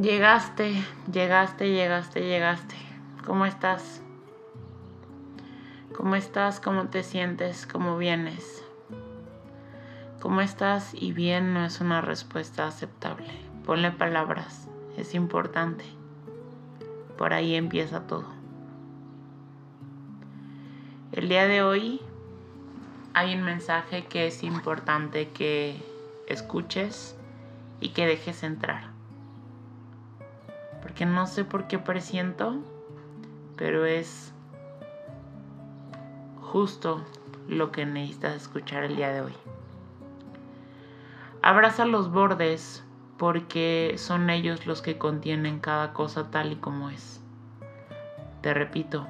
Llegaste, llegaste, llegaste, llegaste. ¿Cómo estás? ¿Cómo estás? ¿Cómo te sientes? ¿Cómo vienes? ¿Cómo estás? Y bien no es una respuesta aceptable. Ponle palabras, es importante. Por ahí empieza todo. El día de hoy hay un mensaje que es importante que escuches y que dejes entrar porque no sé por qué presiento, pero es justo lo que necesitas escuchar el día de hoy. Abraza los bordes porque son ellos los que contienen cada cosa tal y como es. Te repito,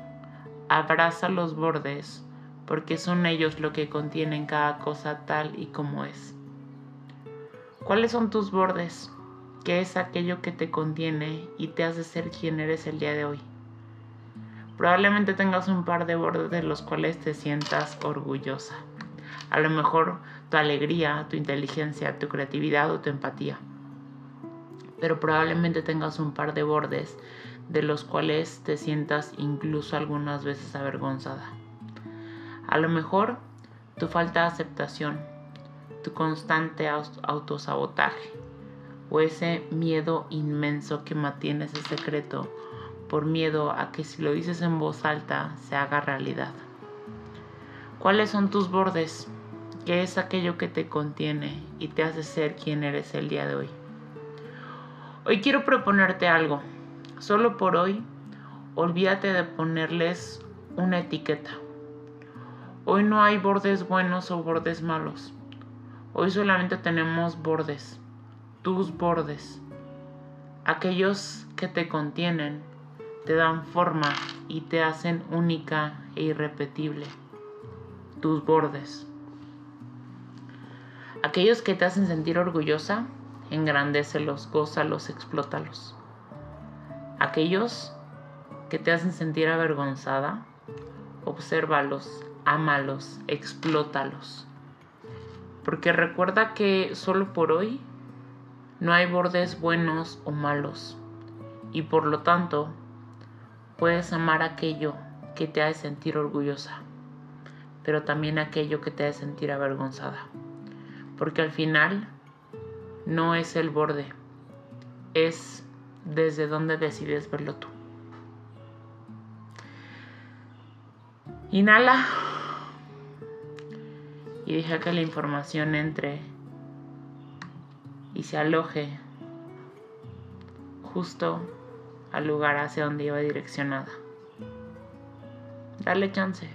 abraza los bordes porque son ellos los que contienen cada cosa tal y como es. ¿Cuáles son tus bordes? Que es aquello que te contiene y te hace ser quien eres el día de hoy. Probablemente tengas un par de bordes de los cuales te sientas orgullosa. A lo mejor tu alegría, tu inteligencia, tu creatividad o tu empatía. Pero probablemente tengas un par de bordes de los cuales te sientas incluso algunas veces avergonzada. A lo mejor tu falta de aceptación, tu constante autosabotaje o ese miedo inmenso que mantiene ese secreto por miedo a que si lo dices en voz alta se haga realidad. ¿Cuáles son tus bordes? ¿Qué es aquello que te contiene y te hace ser quien eres el día de hoy? Hoy quiero proponerte algo. Solo por hoy, olvídate de ponerles una etiqueta. Hoy no hay bordes buenos o bordes malos. Hoy solamente tenemos bordes tus bordes. Aquellos que te contienen, te dan forma y te hacen única e irrepetible. Tus bordes. Aquellos que te hacen sentir orgullosa, engrandécelos, gózalos, explótalos. Aquellos que te hacen sentir avergonzada, obsérvalos, ámalos, explótalos. Porque recuerda que solo por hoy no hay bordes buenos o malos y por lo tanto puedes amar aquello que te hace sentir orgullosa, pero también aquello que te hace sentir avergonzada. Porque al final no es el borde, es desde donde decides verlo tú. Inhala y deja que la información entre y se aloje justo al lugar hacia donde iba direccionada. Dale chance.